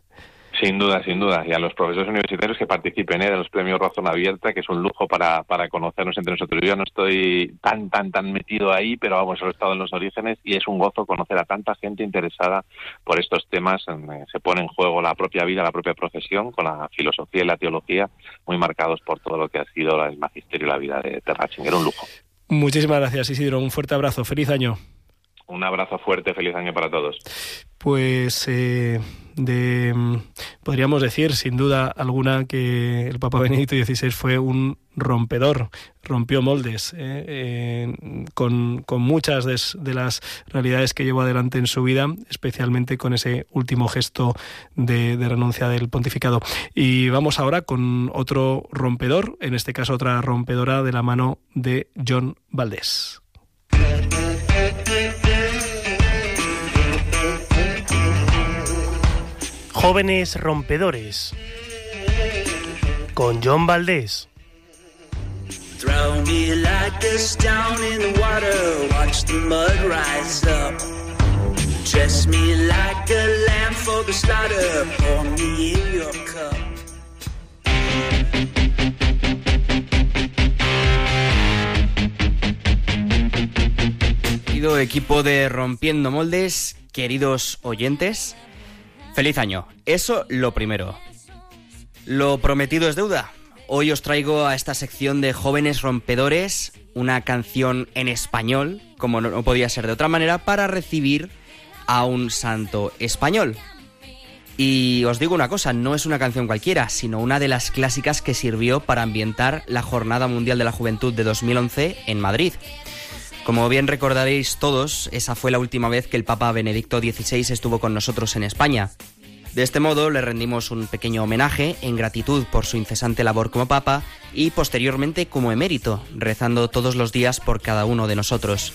Sin duda, sin duda. Y a los profesores universitarios que participen ¿eh? de los premios Razón Abierta, que es un lujo para, para conocernos entre nosotros. Yo no estoy tan, tan, tan metido ahí, pero vamos, he estado en los orígenes y es un gozo conocer a tanta gente interesada por estos temas. Eh, se pone en juego la propia vida, la propia profesión, con la filosofía y la teología, muy marcados por todo lo que ha sido el magisterio y la vida de, de Era un lujo. Muchísimas gracias, Isidro. Un fuerte abrazo. Feliz año. Un abrazo fuerte. Feliz año para todos. Pues eh, de podríamos decir sin duda alguna que el Papa Benedicto XVI fue un rompedor, rompió moldes eh, eh, con, muchas de, las realidades que llevó adelante en su vida, especialmente con ese último gesto de, renuncia del pontificado. Y vamos ahora con otro rompedor, en este caso otra rompedora de la mano de John Valdés. Jóvenes rompedores con John Valdés. Throw me like a stone in the water, watch the mud rise up. Dress me like a lamb for the slaughter, pour me in your cup. Querido equipo de Rompiendo Moldes, queridos oyentes, Feliz año. Eso lo primero. Lo prometido es deuda. Hoy os traigo a esta sección de jóvenes rompedores una canción en español, como no podía ser de otra manera, para recibir a un santo español. Y os digo una cosa, no es una canción cualquiera, sino una de las clásicas que sirvió para ambientar la Jornada Mundial de la Juventud de 2011 en Madrid. Como bien recordaréis todos, esa fue la última vez que el Papa Benedicto XVI estuvo con nosotros en España. De este modo le rendimos un pequeño homenaje en gratitud por su incesante labor como Papa y posteriormente como emérito, rezando todos los días por cada uno de nosotros.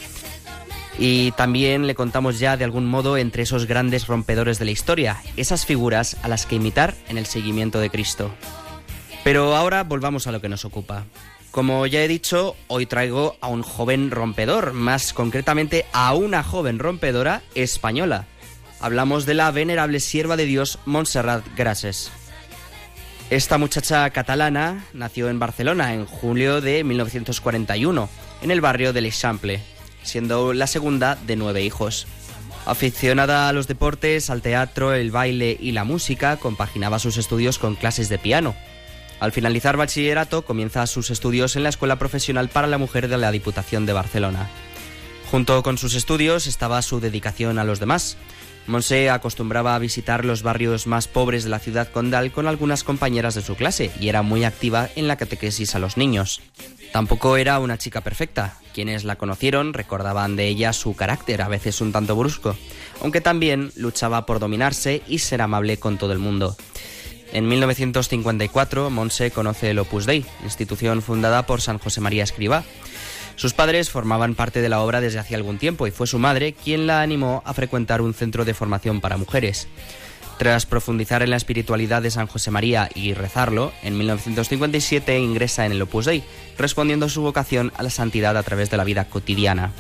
Y también le contamos ya de algún modo entre esos grandes rompedores de la historia, esas figuras a las que imitar en el seguimiento de Cristo. Pero ahora volvamos a lo que nos ocupa. Como ya he dicho, hoy traigo a un joven rompedor, más concretamente a una joven rompedora española. Hablamos de la venerable sierva de Dios Montserrat Grases. Esta muchacha catalana nació en Barcelona en julio de 1941, en el barrio de l'Eixample, siendo la segunda de nueve hijos. Aficionada a los deportes, al teatro, el baile y la música, compaginaba sus estudios con clases de piano. Al finalizar bachillerato, comienza sus estudios en la Escuela Profesional para la Mujer de la Diputación de Barcelona. Junto con sus estudios estaba su dedicación a los demás. Monse acostumbraba a visitar los barrios más pobres de la ciudad condal con algunas compañeras de su clase y era muy activa en la catequesis a los niños. Tampoco era una chica perfecta. Quienes la conocieron recordaban de ella su carácter, a veces un tanto brusco, aunque también luchaba por dominarse y ser amable con todo el mundo. En 1954, Monse conoce el Opus Dei, institución fundada por San José María Escribá. Sus padres formaban parte de la obra desde hacía algún tiempo y fue su madre quien la animó a frecuentar un centro de formación para mujeres. Tras profundizar en la espiritualidad de San José María y rezarlo, en 1957 ingresa en el Opus Dei, respondiendo su vocación a la santidad a través de la vida cotidiana.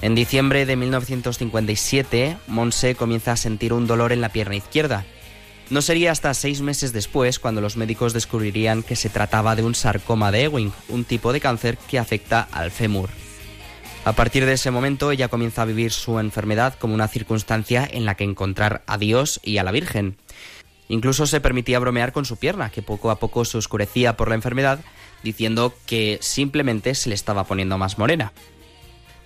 En diciembre de 1957, Monse comienza a sentir un dolor en la pierna izquierda no sería hasta seis meses después cuando los médicos descubrirían que se trataba de un sarcoma de Ewing, un tipo de cáncer que afecta al fémur. A partir de ese momento ella comienza a vivir su enfermedad como una circunstancia en la que encontrar a Dios y a la Virgen. Incluso se permitía bromear con su pierna, que poco a poco se oscurecía por la enfermedad, diciendo que simplemente se le estaba poniendo más morena.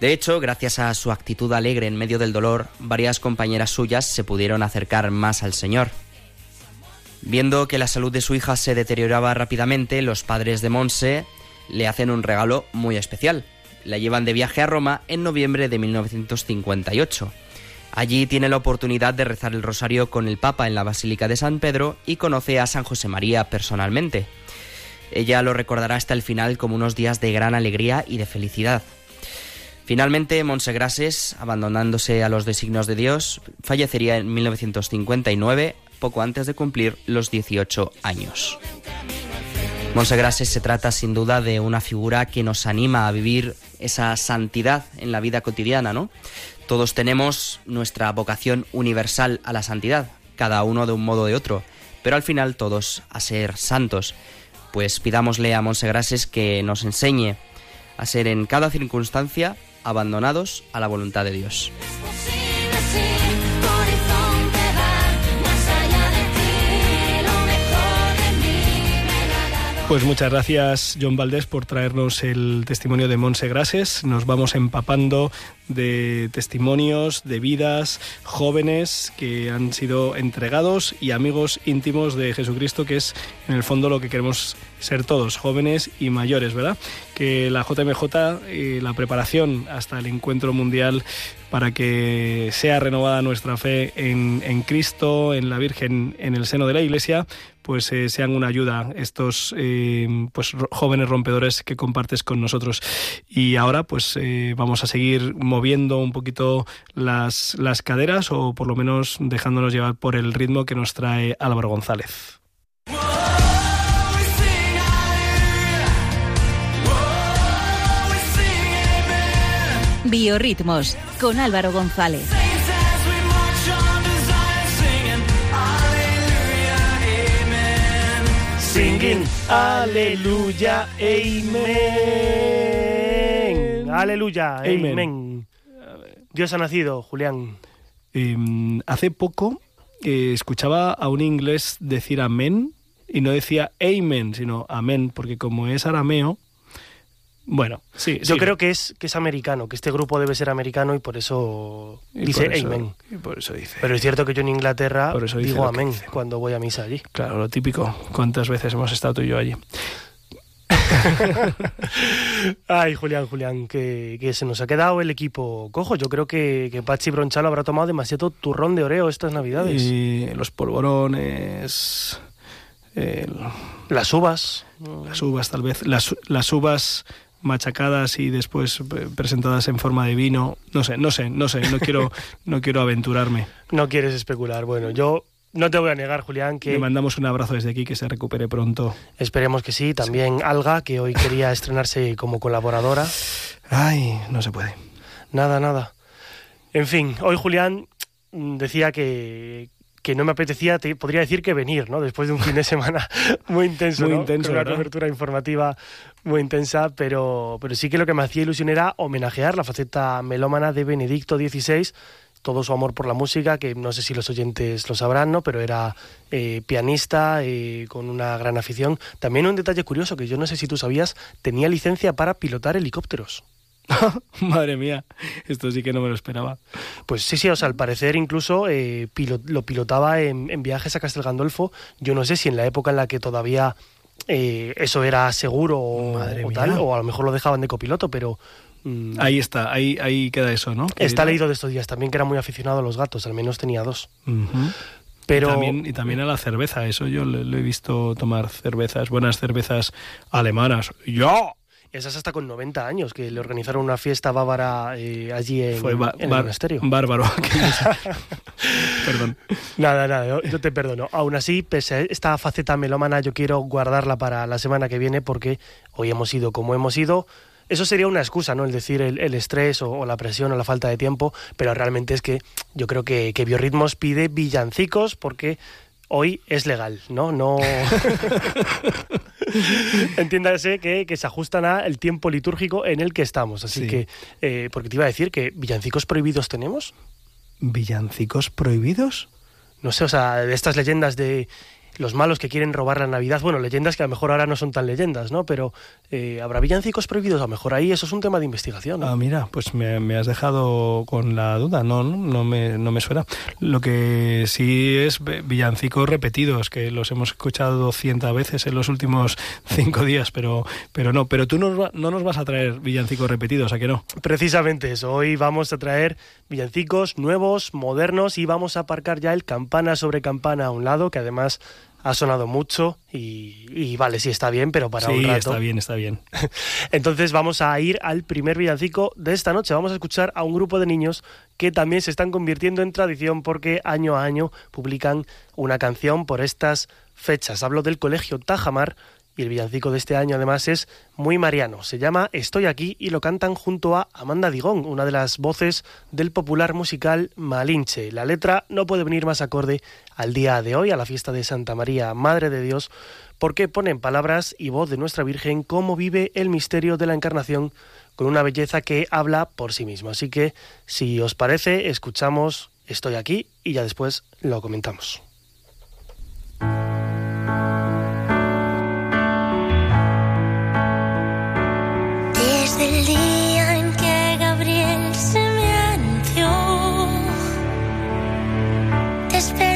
De hecho, gracias a su actitud alegre en medio del dolor, varias compañeras suyas se pudieron acercar más al Señor. Viendo que la salud de su hija se deterioraba rápidamente, los padres de Monse le hacen un regalo muy especial. La llevan de viaje a Roma en noviembre de 1958. Allí tiene la oportunidad de rezar el rosario con el Papa en la Basílica de San Pedro y conoce a San José María personalmente. Ella lo recordará hasta el final como unos días de gran alegría y de felicidad. Finalmente, Grases, abandonándose a los designios de Dios, fallecería en 1959 poco antes de cumplir los 18 años. Monsegrase se trata sin duda de una figura que nos anima a vivir esa santidad en la vida cotidiana, ¿no? Todos tenemos nuestra vocación universal a la santidad, cada uno de un modo o de otro, pero al final todos a ser santos. Pues pidámosle a Monsegrases que nos enseñe a ser en cada circunstancia abandonados a la voluntad de Dios. Pues muchas gracias, John Valdés, por traernos el testimonio de Monse Grases. Nos vamos empapando de testimonios, de vidas jóvenes que han sido entregados y amigos íntimos de Jesucristo, que es en el fondo lo que queremos ser todos, jóvenes y mayores, ¿verdad? Que la JMJ, y la preparación hasta el encuentro mundial para que sea renovada nuestra fe en, en Cristo, en la Virgen, en el seno de la Iglesia, pues eh, sean una ayuda estos eh, pues jóvenes rompedores que compartes con nosotros. Y ahora pues eh, vamos a seguir moviendo un poquito las, las caderas o por lo menos dejándonos llevar por el ritmo que nos trae Álvaro González. Biorritmos con Álvaro González. Singing, aleluya, amen. Aleluya, amen. Dios ha nacido, Julián. Em, hace poco eh, escuchaba a un inglés decir amén y no decía amen, sino amén, porque como es arameo, bueno, sí. Yo creo que es, que es americano, que este grupo debe ser americano y por eso dice amén. por eso dice. Pero es cierto que yo en Inglaterra digo amén cuando voy a misa allí. Claro, lo típico. ¿Cuántas veces hemos estado tú y yo allí? Ay, Julián, Julián, que, se nos ha quedado el equipo cojo. Yo creo que, que Pachi Bronchalo habrá tomado demasiado turrón de oreo estas navidades. Y los polvorones... Las uvas. Las uvas, tal vez. Las, las uvas machacadas y después eh, presentadas en forma de vino. No sé, no sé, no sé, no quiero, no quiero aventurarme. No quieres especular. Bueno, yo no te voy a negar, Julián, que... Le mandamos un abrazo desde aquí, que se recupere pronto. Esperemos que sí. También Alga, que hoy quería estrenarse como colaboradora. Ay, no se puede. Nada, nada. En fin, hoy Julián decía que, que no me apetecía, te podría decir que venir, ¿no? Después de un fin de semana muy intenso, muy intenso, Con una cobertura informativa muy intensa, pero, pero sí que lo que me hacía ilusión era homenajear la faceta melómana de Benedicto XVI, todo su amor por la música, que no sé si los oyentes lo sabrán, ¿no? Pero era eh, pianista eh, con una gran afición. También un detalle curioso que yo no sé si tú sabías, tenía licencia para pilotar helicópteros. Madre mía, esto sí que no me lo esperaba. Pues sí, sí, o sea, al parecer incluso eh, lo pilotaba en, viajes a Castel Gandolfo. Yo no sé si en la época en la que todavía eh, eso era seguro o, tal, o a lo mejor lo dejaban de copiloto, pero mm, Ahí está, ahí, ahí queda eso, ¿no? Está leído de estos días también que era muy aficionado a los gatos, al menos tenía dos. Pero... Y también, y, también, a la cerveza, eso yo lo he visto tomar cervezas, buenas cervezas alemanas. ¡Ya! Esas hasta con 90 años, que le organizaron una fiesta bávara eh, allí en, el monasterio. Bárbaro. Perdón. Nada, nada, yo, te perdono. Aún así, pese a esta faceta melómana, yo quiero guardarla para la semana que viene porque hoy hemos ido como hemos ido. Eso sería una excusa, ¿no? El decir el, estrés o, la presión o la falta de tiempo, pero realmente es que yo creo que, que Biorritmos pide villancicos porque hoy es legal, ¿no? No. Entiéndase que, que, se ajustan al tiempo litúrgico en el que estamos. Así que, eh, porque te iba a decir que villancicos prohibidos tenemos. ¿Villancicos prohibidos? No sé, o sea, de estas leyendas de los malos que quieren robar la Navidad, bueno, leyendas que a lo mejor ahora no son tan leyendas, ¿no? Pero eh, ¿habrá villancicos prohibidos? A lo mejor ahí eso es un tema de investigación. Ah, mira, pues me, has dejado con la duda, no, no, me, no me suena. Lo que sí es villancicos repetidos, que los hemos escuchado 200 veces en los últimos cinco días, pero, pero no, pero tú no, no nos vas a traer villancicos repetidos, ¿a que no? Precisamente eso, hoy vamos a traer villancicos nuevos, modernos y vamos a aparcar ya el campana sobre campana a un lado, que además ha sonado mucho y, vale, sí está bien, pero para un rato. está bien, está bien. Entonces vamos a ir al primer villancico de esta noche. Vamos a escuchar a un grupo de niños que también se están convirtiendo en tradición porque año a año publican una canción por estas fechas. Hablo del Colegio Tajamar y el villancico de este año además es muy mariano. Se llama Estoy aquí y lo cantan junto a Amanda Digón, una de las voces del popular musical Malinche. La letra no puede venir más acorde al día de hoy, a la fiesta de Santa María, Madre de Dios, porque ponen palabras y voz de nuestra Virgen cómo vive el misterio de la Encarnación con una belleza que habla por sí mismo. Así que, si os parece, escuchamos Estoy aquí y ya después lo comentamos. spend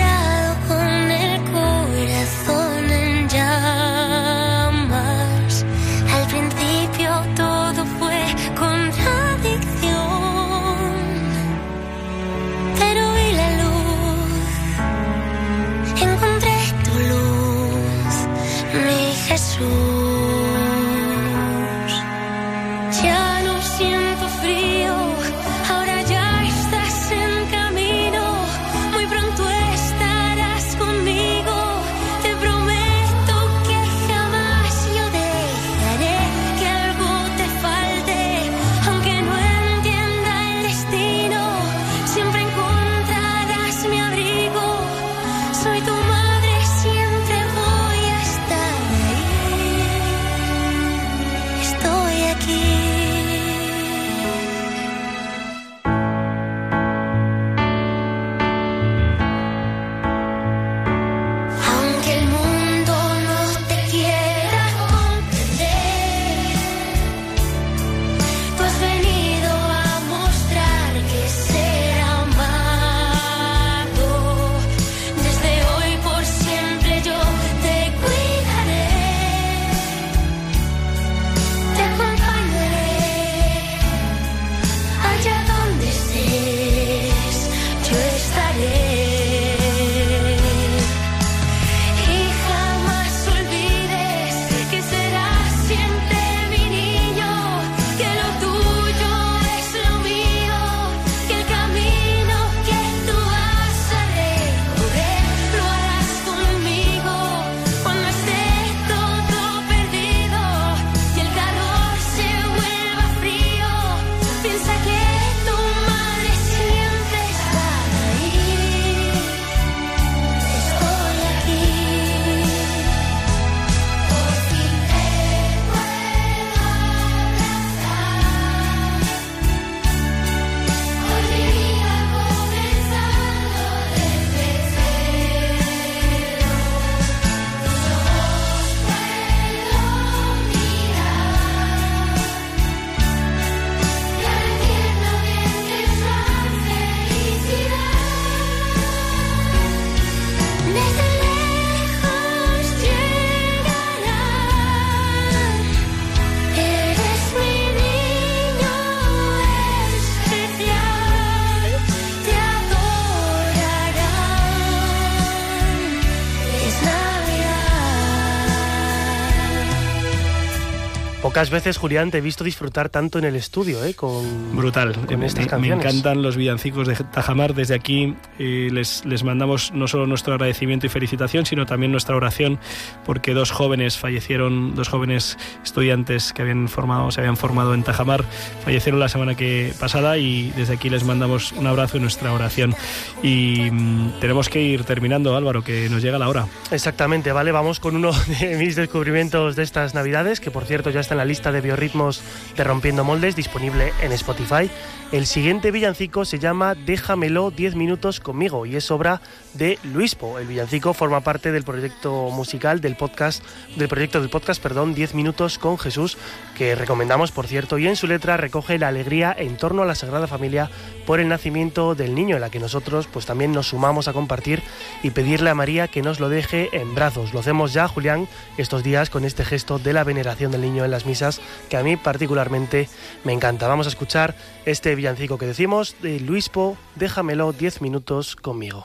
Pocas veces, Julián, te he visto disfrutar tanto en el estudio, ¿eh? Con, Brutal. con estas me, canciones. me encantan los villancicos de Tajamar. Desde aquí eh, les, les mandamos no solo nuestro agradecimiento y felicitación, sino también nuestra oración, porque dos jóvenes fallecieron, dos jóvenes estudiantes que habían formado, se habían formado en Tajamar, fallecieron la semana que pasada y desde aquí les mandamos un abrazo y nuestra oración. Y mm, tenemos que ir terminando, Álvaro, que nos llega la hora. Exactamente, vale, vamos con uno de mis descubrimientos de estas navidades, que por cierto ya está en la lista de biorritmos de Rompiendo Moldes, disponible en Spotify. El siguiente villancico se llama Déjamelo 10 minutos conmigo y es obra de Luispo. El villancico forma parte del proyecto musical del podcast, del proyecto del podcast, perdón, 10 minutos con Jesús, que recomendamos, por cierto, y en su letra recoge la alegría en torno a la Sagrada Familia por el nacimiento del niño, en la que nosotros pues también nos sumamos a compartir y pedirle a María que nos lo deje en brazos. Lo hacemos ya, Julián, estos días con este gesto de la veneración del niño en las misas, que a mí particularmente me encanta. Vamos a escuchar este villancico que decimos de Luispo, déjamelo 10 minutos conmigo.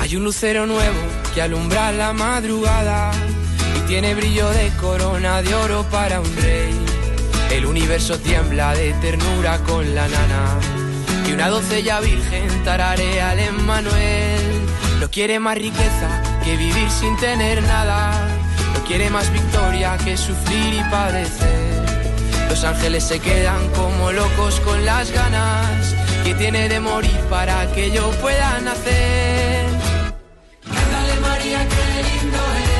Hay un lucero nuevo que alumbra la madrugada y tiene brillo de corona de oro para un rey. El universo tiembla de ternura con la nana y una doncella virgen tararea al Emmanuel. No quiere más riqueza que vivir sin tener nada. No quiere más victoria que sufrir y padecer. Los ángeles se quedan como locos con las ganas que tiene de morir para que yo pueda nacer. Cántale María, qué lindo eres.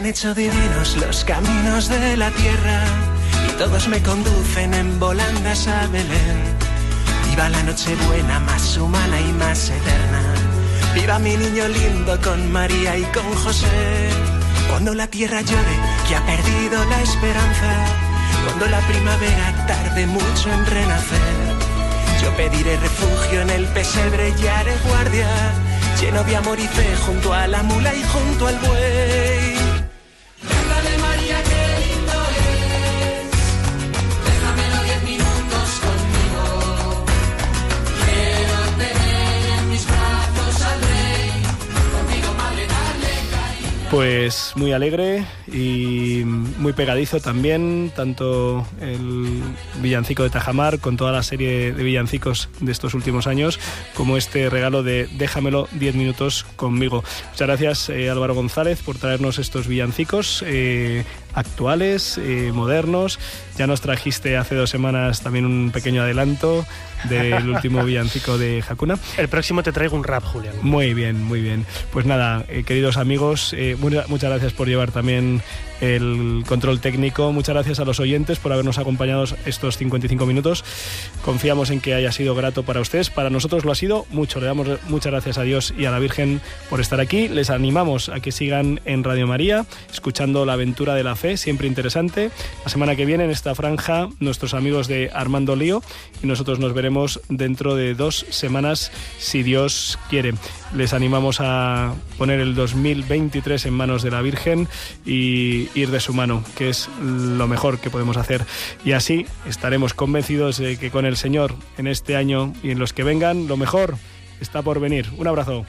Han hecho divinos los caminos de la tierra y todos me conducen en volandas a Belén. Viva la noche buena, más humana y más eterna. Viva mi niño lindo con María y con José. Cuando la tierra llore, que ha perdido la esperanza. Cuando la primavera tarde mucho en renacer. Yo pediré refugio en el pesebre y haré guardia, lleno de amor y fe junto a la mula y junto al buey. Pues muy alegre y muy pegadizo también, tanto el villancico de Tajamar con toda la serie de villancicos de estos últimos años, como este regalo de Déjamelo 10 minutos conmigo. Muchas gracias eh, Álvaro González por traernos estos villancicos eh, actuales, eh, modernos. Ya nos trajiste hace dos semanas también un pequeño adelanto del último villancico de Hakuna. El próximo te traigo un rap, Julián. Muy bien, muy bien. Pues nada, eh, queridos amigos, eh, muchas gracias por llevar también el control técnico. Muchas gracias a los oyentes por habernos acompañado estos 55 minutos. Confiamos en que haya sido grato para ustedes. Para nosotros lo ha sido mucho. Le damos muchas gracias a Dios y a la Virgen por estar aquí. Les animamos a que sigan en Radio María, escuchando la aventura de la fe, siempre interesante. La semana que viene en esta franja, nuestros amigos de Armando Lío y nosotros nos veremos dentro de dos semanas, si Dios quiere. Les animamos a poner el 2023 en manos de la Virgen y ir de su mano, que es lo mejor que podemos hacer. Y así estaremos convencidos de que con el Señor en este año y en los que vengan, lo mejor está por venir. Un abrazo.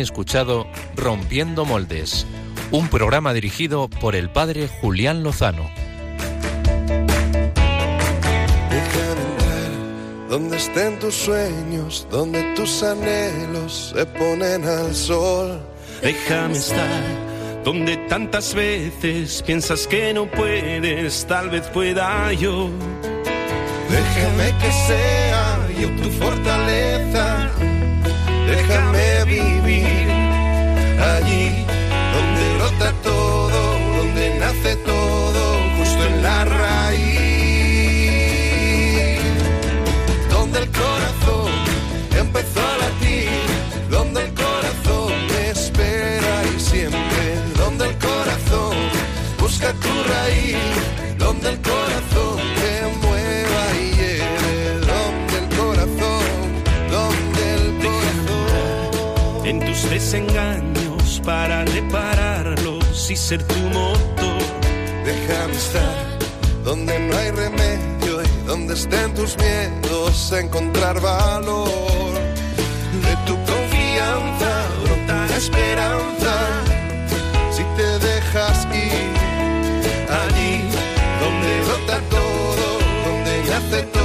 Escuchado Rompiendo Moldes, un programa dirigido por el padre Julián Lozano. Déjame entrar donde estén tus sueños, donde tus anhelos se ponen al sol. Déjame estar donde tantas veces piensas que no puedes, tal vez pueda yo. Déjame que sea yo tu fortaleza. Déjame vivir allí donde brota todo, donde nace todo, justo en la raíz. Donde el corazón empezó a latir, donde el corazón me espera y siempre, donde el corazón busca tu raíz, tus desengaños para repararlos y ser tu motor. Déjame estar donde no hay remedio y donde estén tus miedos, a encontrar valor. De tu confianza brota esperanza si te dejas ir allí donde brota todo, donde nace todo.